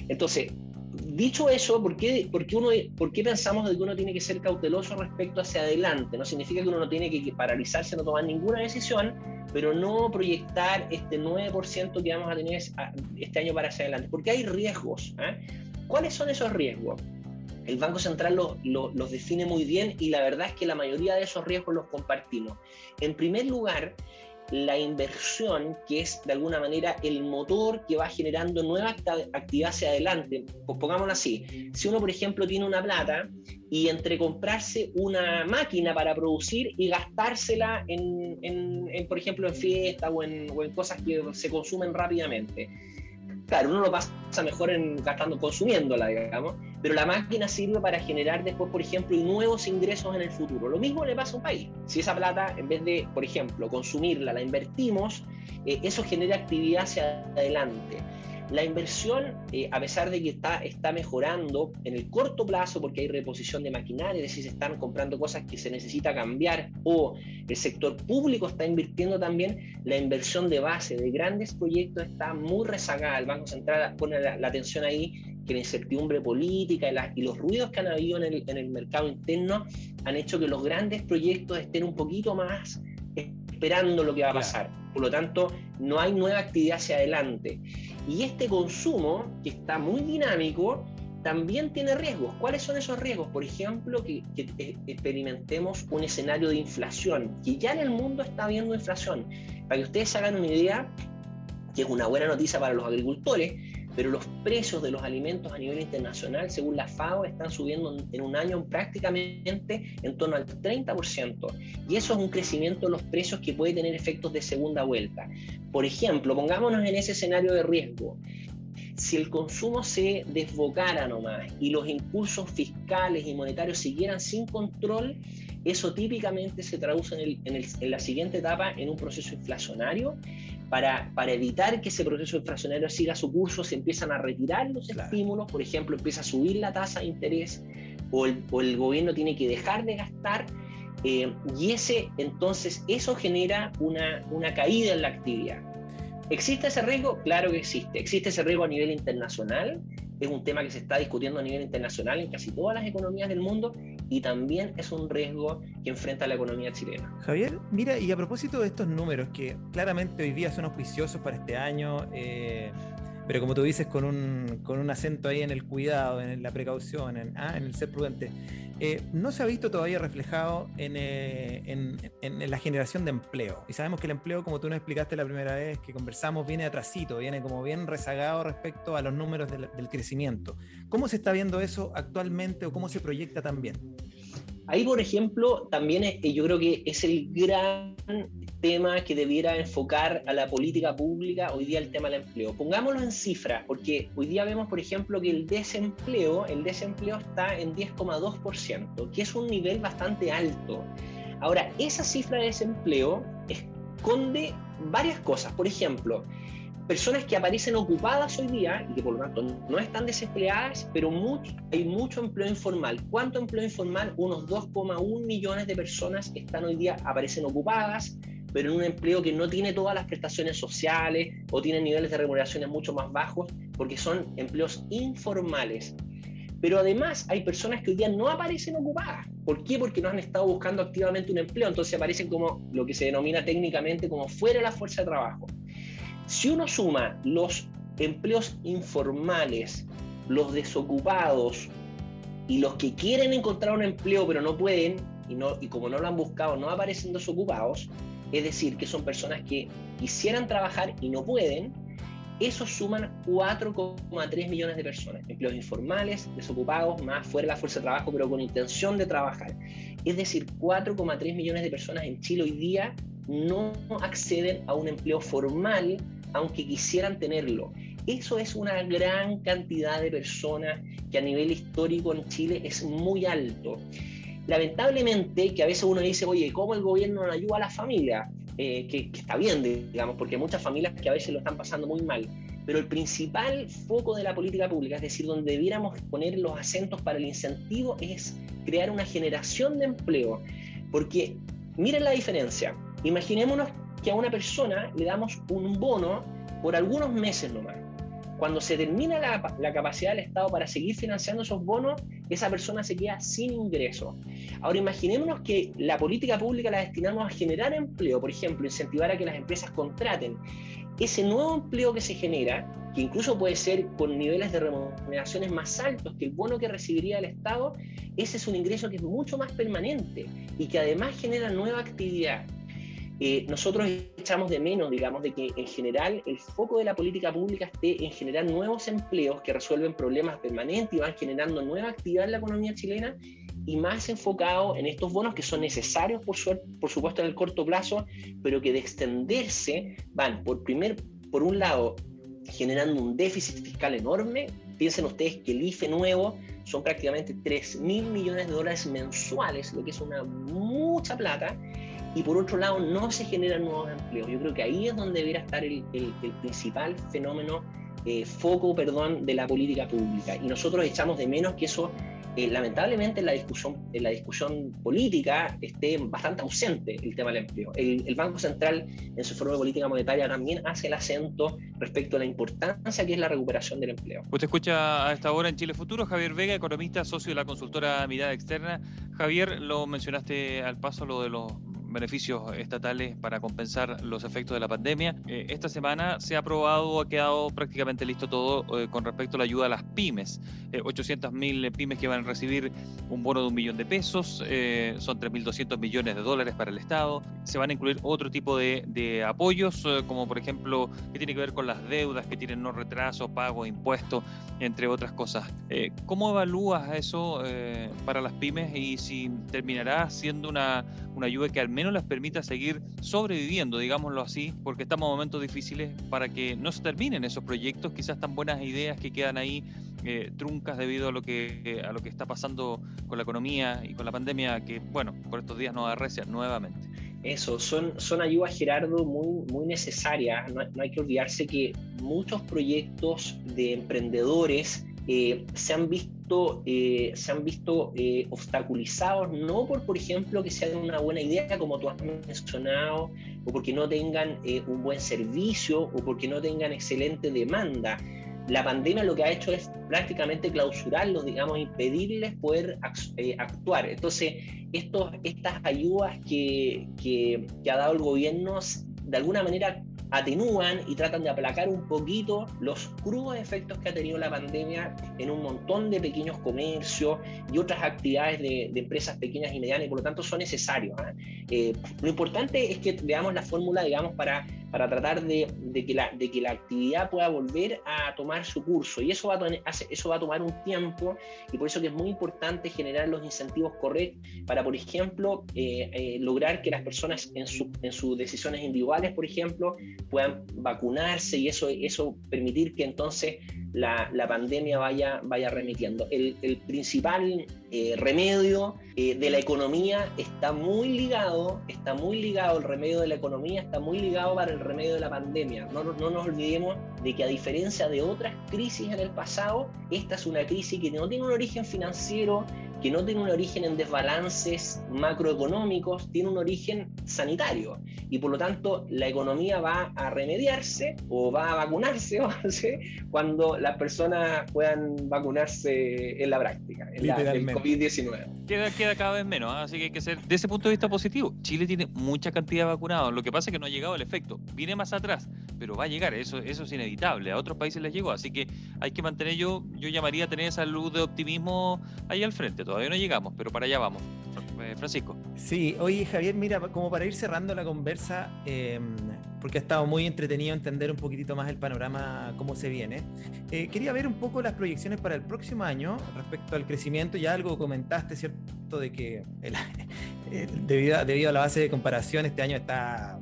Entonces, dicho eso, ¿por qué, uno, ¿por qué pensamos que uno tiene que ser cauteloso respecto hacia adelante? No significa que uno no tiene que paralizarse, no tomar ninguna decisión, pero no proyectar este 9% que vamos a tener este año para hacia adelante, porque hay riesgos. ¿eh? ¿Cuáles son esos riesgos? El Banco Central los define muy bien y la verdad es que la mayoría de esos riesgos los compartimos. En primer lugar, la inversión, que es de alguna manera el motor que va generando nueva actividad hacia adelante. Pues pongámoslo así, si uno, por ejemplo, tiene una plata y entre comprarse una máquina para producir y gastársela en, por ejemplo, en fiestas o en, o en cosas que se consumen rápidamente, claro, uno lo pasa mejor en gastando, consumiéndola, digamos, pero la máquina sirve para generar después, por ejemplo, nuevos ingresos en el futuro. Lo mismo le pasa a un país. Si esa plata, en vez de, por ejemplo, consumirla, la invertimos, eh, eso genera actividad hacia adelante. La inversión, eh, a pesar de que está, está mejorando en el corto plazo porque hay reposición de maquinaria, es decir, se están comprando cosas que se necesita cambiar o el sector público está invirtiendo también, la inversión de base de grandes proyectos está muy rezagada. El Banco Central pone la, atención ahí que la incertidumbre política y, los ruidos que han habido en el, en el mercado interno han hecho que los grandes proyectos estén un poquito más esperando lo que va a pasar. Por lo tanto, no hay nueva actividad hacia adelante. Y este consumo, que está muy dinámico, también tiene riesgos. ¿Cuáles son esos riesgos? Por ejemplo, que, experimentemos un escenario de inflación, que ya en el mundo está habiendo inflación. Para que ustedes hagan una idea, que es una buena noticia para los agricultores, pero los precios de los alimentos a nivel internacional, según la FAO, están subiendo en un año prácticamente en torno al 30%. Y eso es un crecimiento de los precios que puede tener efectos de segunda vuelta. Por ejemplo, pongámonos en ese escenario de riesgo. Si el consumo se desbocara nomás y los impulsos fiscales y monetarios siguieran sin control, eso típicamente se traduce en, la siguiente etapa en un proceso inflacionario. Para, para, evitar que ese proceso inflacionario siga su curso, se empiezan a retirar los estímulos, por ejemplo, empieza a subir la tasa de interés o el, gobierno tiene que dejar de gastar eh, y ese, entonces, eso genera una, una caída en la actividad. ¿Existe ese riesgo? Claro que existe. ¿Existe ese riesgo a nivel internacional? Es un tema que se está discutiendo a nivel internacional en casi todas las economías del mundo y también es un riesgo que enfrenta la economía chilena. Javier, mira, y a propósito de estos números que claramente hoy día son auspiciosos para este año, eh, pero como tú dices, con un, con un acento ahí en el cuidado, en la precaución, en, ah, en el ser prudente, eh, no se ha visto todavía reflejado eh, en, en, la generación de empleo. Y sabemos que el empleo, como tú nos explicaste la primera vez que conversamos, viene atrasito, viene como bien rezagado respecto a los números del, del crecimiento. ¿Cómo se está viendo eso actualmente o cómo se proyecta también? Ahí, por ejemplo, también eh, yo creo que es el gran tema que debiera enfocar a la política pública hoy día el tema del empleo. Pongámoslo en cifras, porque hoy día vemos, por ejemplo, que el desempleo, el desempleo está en 10,2%, que es un nivel bastante alto. Ahora, esa cifra de desempleo esconde varias cosas. Por ejemplo, personas que aparecen ocupadas hoy día y que por lo tanto no están desempleadas, pero hay mucho empleo informal. ¿Cuánto empleo informal? Unos 2,1 millones de personas están hoy día, aparecen ocupadas, pero en un empleo que no tiene todas las prestaciones sociales o tiene niveles de remuneraciones mucho más bajos, porque son empleos informales. Pero además hay personas que hoy día no aparecen ocupadas. ¿Por qué? Porque no han estado buscando activamente un empleo, entonces aparecen como lo que se denomina técnicamente como fuera de la fuerza de trabajo. Si uno suma los empleos informales, los desocupados y los que quieren encontrar un empleo pero no pueden y, no, y como no lo han buscado no aparecen desocupados, es decir, que son personas que quisieran trabajar y no pueden, esos suman 4,3 millones de personas, empleos informales, desocupados, más fuera de la fuerza de trabajo, pero con intención de trabajar. Es decir, 4,3 millones de personas en Chile hoy día no acceden a un empleo formal aunque quisieran tenerlo. Eso es una gran cantidad de personas que a nivel histórico en Chile es muy alto. Lamentablemente, que a veces uno dice, oye, ¿cómo el gobierno no ayuda a la familia? Eh, que, está bien, digamos, porque hay muchas familias que a veces lo están pasando muy mal. Pero el principal foco de la política pública, es decir, donde debiéramos poner los acentos para el incentivo, es crear una generación de empleo. Porque miren la diferencia. Imaginémonos que a una persona le damos un bono por algunos meses nomás. Cuando se termina la, la, capacidad del Estado para seguir financiando esos bonos, esa persona se queda sin ingreso. Ahora imaginémonos que la política pública la destinamos a generar empleo, por ejemplo, incentivar a que las empresas contraten. Ese nuevo empleo que se genera, que incluso puede ser con niveles de remuneraciones más altos que el bono que recibiría el Estado, ese es un ingreso que es mucho más permanente y que además genera nueva actividad. Eh, nosotros echamos de menos, digamos, de que en general el foco de la política pública esté en generar nuevos empleos que resuelven problemas permanentes y van generando nueva actividad en la economía chilena y más enfocado en estos bonos que son necesarios, por, por supuesto, en el corto plazo, pero que de extenderse van, por, primer, por un lado, generando un déficit fiscal enorme. Piensen ustedes que el IFE nuevo son prácticamente 3 mil millones de dólares mensuales, lo que es una mucha plata y por otro lado no se generan nuevos empleos. Yo creo que ahí es donde debería estar el, principal fenómeno, eh, foco, perdón, de la política pública. Y nosotros echamos de menos que eso, eh, lamentablemente, en la, discusión, en la discusión política esté bastante ausente el tema del empleo. El, Banco Central, en su forma de política monetaria, también hace el acento respecto a la importancia que es la recuperación del empleo. Usted escucha a esta hora en Chile Futuro, Javier Vega, economista, socio de la consultora Mirada Externa. Javier, lo mencionaste al paso, lo de los beneficios estatales para compensar los efectos de la pandemia. Eh, esta semana se ha aprobado, ha quedado prácticamente listo todo eh, con respecto a la ayuda a las pymes. 800.000 eh, pymes que van a recibir un bono de un millón de pesos, son 3.200 millones de dólares para el Estado. Se van a incluir otro tipo de, apoyos, como por ejemplo, que tiene que ver con las deudas que tienen no retraso, pago, impuestos, entre otras cosas. ¿Cómo evalúas eso para las pymes y si terminará siendo una, una ayuda que al menos nos las permita seguir sobreviviendo, digámoslo así, porque estamos en momentos difíciles para que no se terminen esos proyectos, quizás tan buenas ideas que quedan ahí eh, truncas debido a lo que a lo que está pasando con la economía y con la pandemia, que bueno, por estos días nos arrecia nuevamente. Eso, son, son ayudas, Gerardo, muy, muy necesarias. no hay que olvidarse que muchos proyectos de emprendedores eh, se han visto, eh, se han visto eh, obstaculizados, no por, por ejemplo, que sean una buena idea, como tú has mencionado, o porque no tengan un buen servicio, o porque no tengan excelente demanda, la pandemia lo que ha hecho es prácticamente clausurarlos, digamos, impedirles poder eh, actuar. Entonces, estos, estas ayudas que, que, que ha dado el gobierno, de alguna manera atenúan y tratan de aplacar un poquito los crudos efectos que ha tenido la pandemia en un montón de pequeños comercios y otras actividades de, empresas pequeñas y medianas y por lo tanto son necesarios. ¿ah? Eh, lo importante es que veamos la fórmula, digamos, para para tratar de, que la, actividad pueda volver a tomar su curso. Y eso va a, tomar un tiempo y por eso que es muy importante generar los incentivos correctos para, por ejemplo, eh, eh, lograr que las personas en, su, en sus decisiones individuales, por ejemplo, puedan vacunarse y eso, eso permitir que entonces la, pandemia vaya, vaya remitiendo. El principal eh, remedio eh, de la economía está muy ligado, está muy ligado, el remedio de la economía está muy ligado para el remedio de la pandemia. No, no nos olvidemos de que a diferencia de otras crisis en el pasado, esta es una crisis que no tiene un origen financiero, que no tiene un origen en desbalances macroeconómicos, tiene un origen sanitario. Y por lo tanto, la economía va a remediarse o va a vacunarse cuando las personas puedan vacunarse en la práctica, en la, el COVID-19. Queda, queda cada vez menos, ¿ah? así que hay que ser, de ese punto de vista positivo, Chile tiene mucha cantidad de vacunados. Lo que pasa es que no ha llegado el efecto. Viene más atrás, pero va a llegar, eso, eso es inevitable. A otros países les llegó, así que hay que mantener, yo, yo llamaría a tener esa luz de optimismo ahí al frente todavía no llegamos, pero para allá vamos. Eh, Francisco. Sí, oye Javier, mira, como para ir cerrando la conversa, em, porque ha estado muy entretenido entender un poquitito más el panorama, cómo se viene, eh, quería ver un poco las proyecciones para el próximo año respecto al crecimiento. Ya algo comentaste, ¿cierto? De que debido, debido a la base de comparación, este año está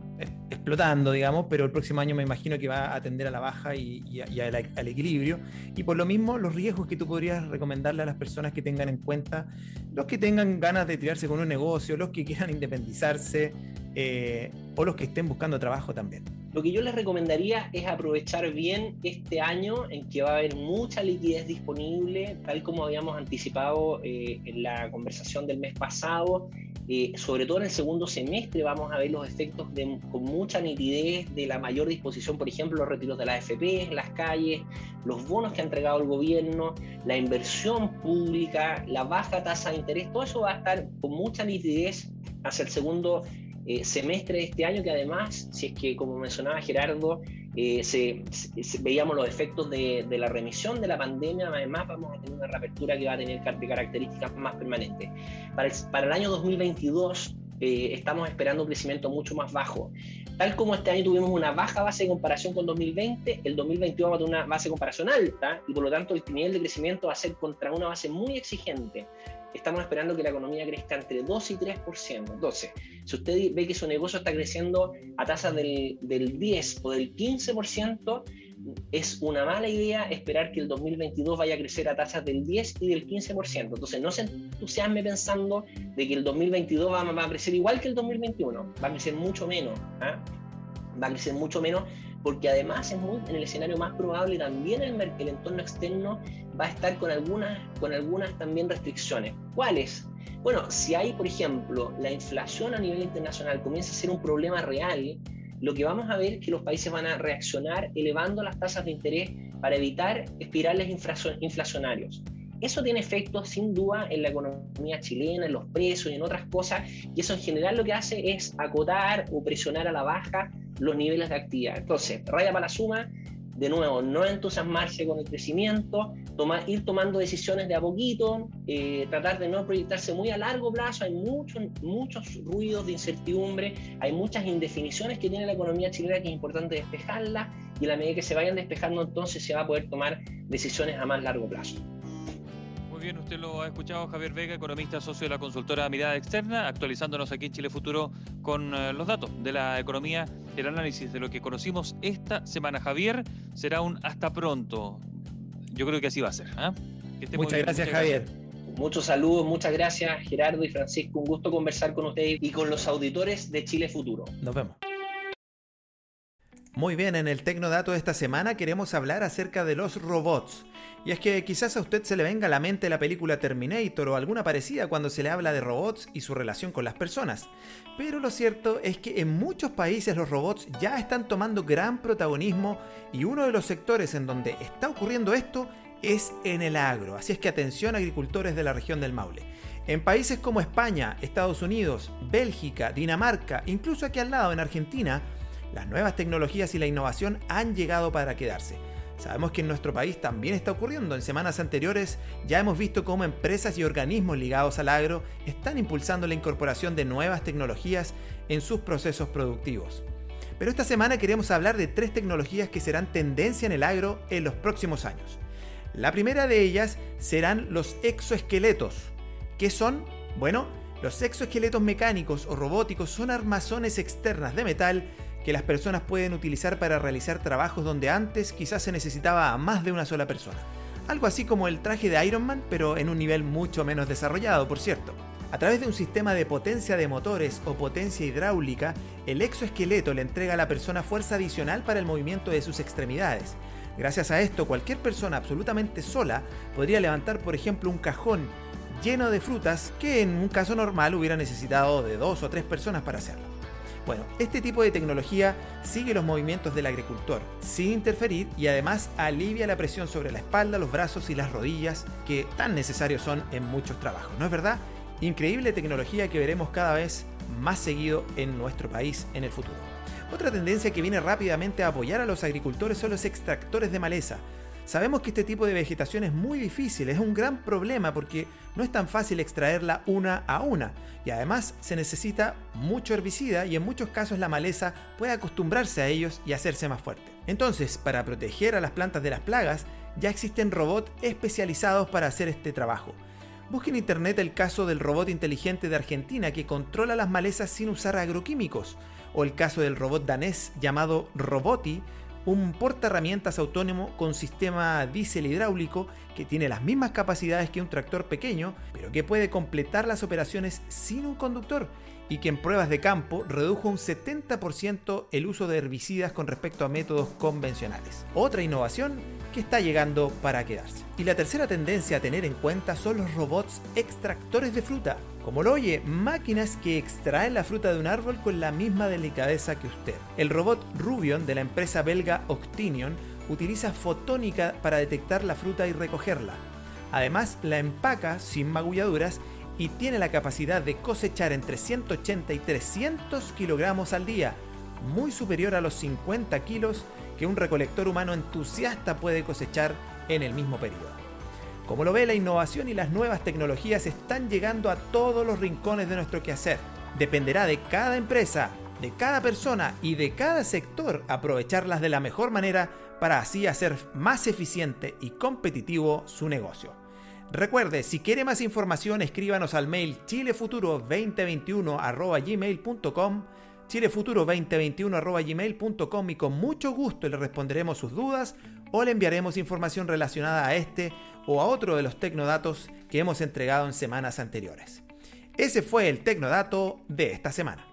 explotando, digamos, pero el próximo año me imagino que va a atender a la baja y, al, equilibrio. Y por lo mismo, los riesgos que tú podrías recomendarle a las personas que tengan en cuenta, los que tengan ganas de tirarse con un negocio, los que quieran independizarse eh, o los que estén buscando trabajo también. Lo que yo les recomendaría es aprovechar bien este año en que va a haber mucha liquidez disponible, tal como habíamos anticipado eh, en la conversación del mes pasado. Eh, sobre todo en el segundo semestre vamos a ver los efectos con mucha nitidez de la mayor disposición, por ejemplo, los retiros de la AFP, las calles, los bonos que ha entregado el gobierno, la inversión pública, la baja tasa de interés, todo eso va a estar con mucha nitidez hacia el segundo eh, semestre de este año, que además, si es que, como mencionaba Gerardo, eh, se, veíamos los efectos de, la remisión de la pandemia, además vamos a tener una reapertura que va a tener características más permanentes. Para el, para el año 2022 eh, estamos esperando un crecimiento mucho más bajo. Tal como este año tuvimos una baja base de comparación con 2020, el 2021 va a tener una base de comparación alta y por lo tanto el nivel de crecimiento va a ser contra una base muy exigente estamos esperando que la economía crezca entre 2 y 3%. Entonces, si usted ve que su negocio está creciendo a tasas del, del 10 o del 15%, es una mala idea esperar que el 2022 vaya a crecer a tasas del 10 y del 15%. Entonces, no se entusiasme pensando de que el 2022 va, a crecer igual que el 2021, va a crecer mucho menos. ¿ah? Va a crecer mucho menos porque además es muy, en el escenario más probable también el, el entorno externo va a estar con algunas, con algunas también restricciones. ¿Cuáles? Bueno, si hay, por ejemplo, la inflación a nivel internacional comienza a ser un problema real, lo que vamos a ver es que los países van a reaccionar elevando las tasas de interés para evitar espirales inflacionarios. Eso tiene efectos sin duda en la economía chilena, en los precios y en otras cosas, y eso en general lo que hace es acotar o presionar a la baja los niveles de actividad. Entonces, raya para la suma, de nuevo, no entusiasmarse con el crecimiento, ir tomando decisiones de a poquito, eh, tratar de no proyectarse muy a largo plazo. Hay muchos, muchos ruidos de incertidumbre, hay muchas indefiniciones que tiene la economía chilena que es importante despejarlas y a la medida que se vayan despejando entonces se va a poder tomar decisiones a más largo plazo bien, usted lo ha escuchado, Javier Vega, economista socio de la consultora Mirada Externa, actualizándonos aquí en Chile Futuro con eh, los datos de la economía, el análisis de lo que conocimos esta semana. Javier, será un hasta pronto. Yo creo que así va a ser. ¿ah? Muchas gracias, Javier. Muchos saludos, muchas gracias Gerardo y Francisco. Un gusto conversar con ustedes y con los auditores de Chile Futuro. Nos vemos. Muy bien, en el Tecnodato de esta semana queremos hablar acerca de los robots. Y es que quizás a usted se le venga a la mente la película Terminator o alguna parecida cuando se le habla de robots y su relación con las personas. Pero lo cierto es que en muchos países los robots ya están tomando gran protagonismo y uno de los sectores en donde está ocurriendo esto es en el agro. Así es que atención agricultores de la región del Maule. En países como España, Estados Unidos, Bélgica, Dinamarca, incluso aquí al lado en Argentina, las nuevas tecnologías y la innovación han llegado para quedarse. Sabemos que en nuestro país también está ocurriendo. En semanas anteriores ya hemos visto cómo empresas y organismos ligados al agro están impulsando la incorporación de nuevas tecnologías en sus procesos productivos. Pero esta semana queremos hablar de tres tecnologías que serán tendencia en el agro en los próximos años. La primera de ellas serán los exoesqueletos. ¿Qué son? Bueno, los exoesqueletos mecánicos o robóticos son armazones externas de metal que las personas pueden utilizar para realizar trabajos donde antes quizás se necesitaba a más de una sola persona. Algo así como el traje de Iron Man, pero en un nivel mucho menos desarrollado, por cierto. A través de un sistema de potencia de motores o potencia hidráulica, el exoesqueleto le entrega a la persona fuerza adicional para el movimiento de sus extremidades. Gracias a esto, cualquier persona absolutamente sola podría levantar, por ejemplo, un cajón lleno de frutas que en un caso normal hubiera necesitado de dos o tres personas para hacerlo. Bueno, este tipo de tecnología sigue los movimientos del agricultor sin interferir y además alivia la presión sobre la espalda, los brazos y las rodillas que tan necesarios son en muchos trabajos, ¿no es verdad? Increíble tecnología que veremos cada vez más seguido en nuestro país en el futuro. Otra tendencia que viene rápidamente a apoyar a los agricultores son los extractores de maleza. Sabemos que este tipo de vegetación es muy difícil, es un gran problema porque no es tan fácil extraerla una a una y además se necesita mucho herbicida y en muchos casos la maleza puede acostumbrarse a ellos y hacerse más fuerte. Entonces, para proteger a las plantas de las plagas, ya existen robots especializados para hacer este trabajo. Busque en internet el caso del robot inteligente de Argentina que controla las malezas sin usar agroquímicos, o el caso del robot danés llamado Roboti, un portaherramientas autónomo con sistema diésel hidráulico que tiene las mismas capacidades que un tractor pequeño, pero que puede completar las operaciones sin un conductor y que en pruebas de campo redujo un 70% el uso de herbicidas con respecto a métodos convencionales. Otra innovación que está llegando para quedarse. Y la tercera tendencia a tener en cuenta son los robots extractores de fruta. Como lo oye, máquinas que extraen la fruta de un árbol con la misma delicadeza que usted. El robot Rubion de la empresa belga Octinion utiliza fotónica para detectar la fruta y recogerla. Además, la empaca sin magulladuras y tiene la capacidad de cosechar entre 180 y 300 kilogramos al día, muy superior a los 50 kilos que un recolector humano entusiasta puede cosechar en el mismo periodo. Como lo ve, la innovación y las nuevas tecnologías están llegando a todos los rincones de nuestro quehacer. Dependerá de cada empresa, de cada persona y de cada sector aprovecharlas de la mejor manera para así hacer más eficiente y competitivo su negocio. Recuerde, si quiere más información, escríbanos al mail chilefuturo2021.gmail.com chilefuturo2021.gmail.com y con mucho gusto le responderemos sus dudas o le enviaremos información relacionada a este o a otro de los tecnodatos que hemos entregado en semanas anteriores. Ese fue el tecnodato de esta semana.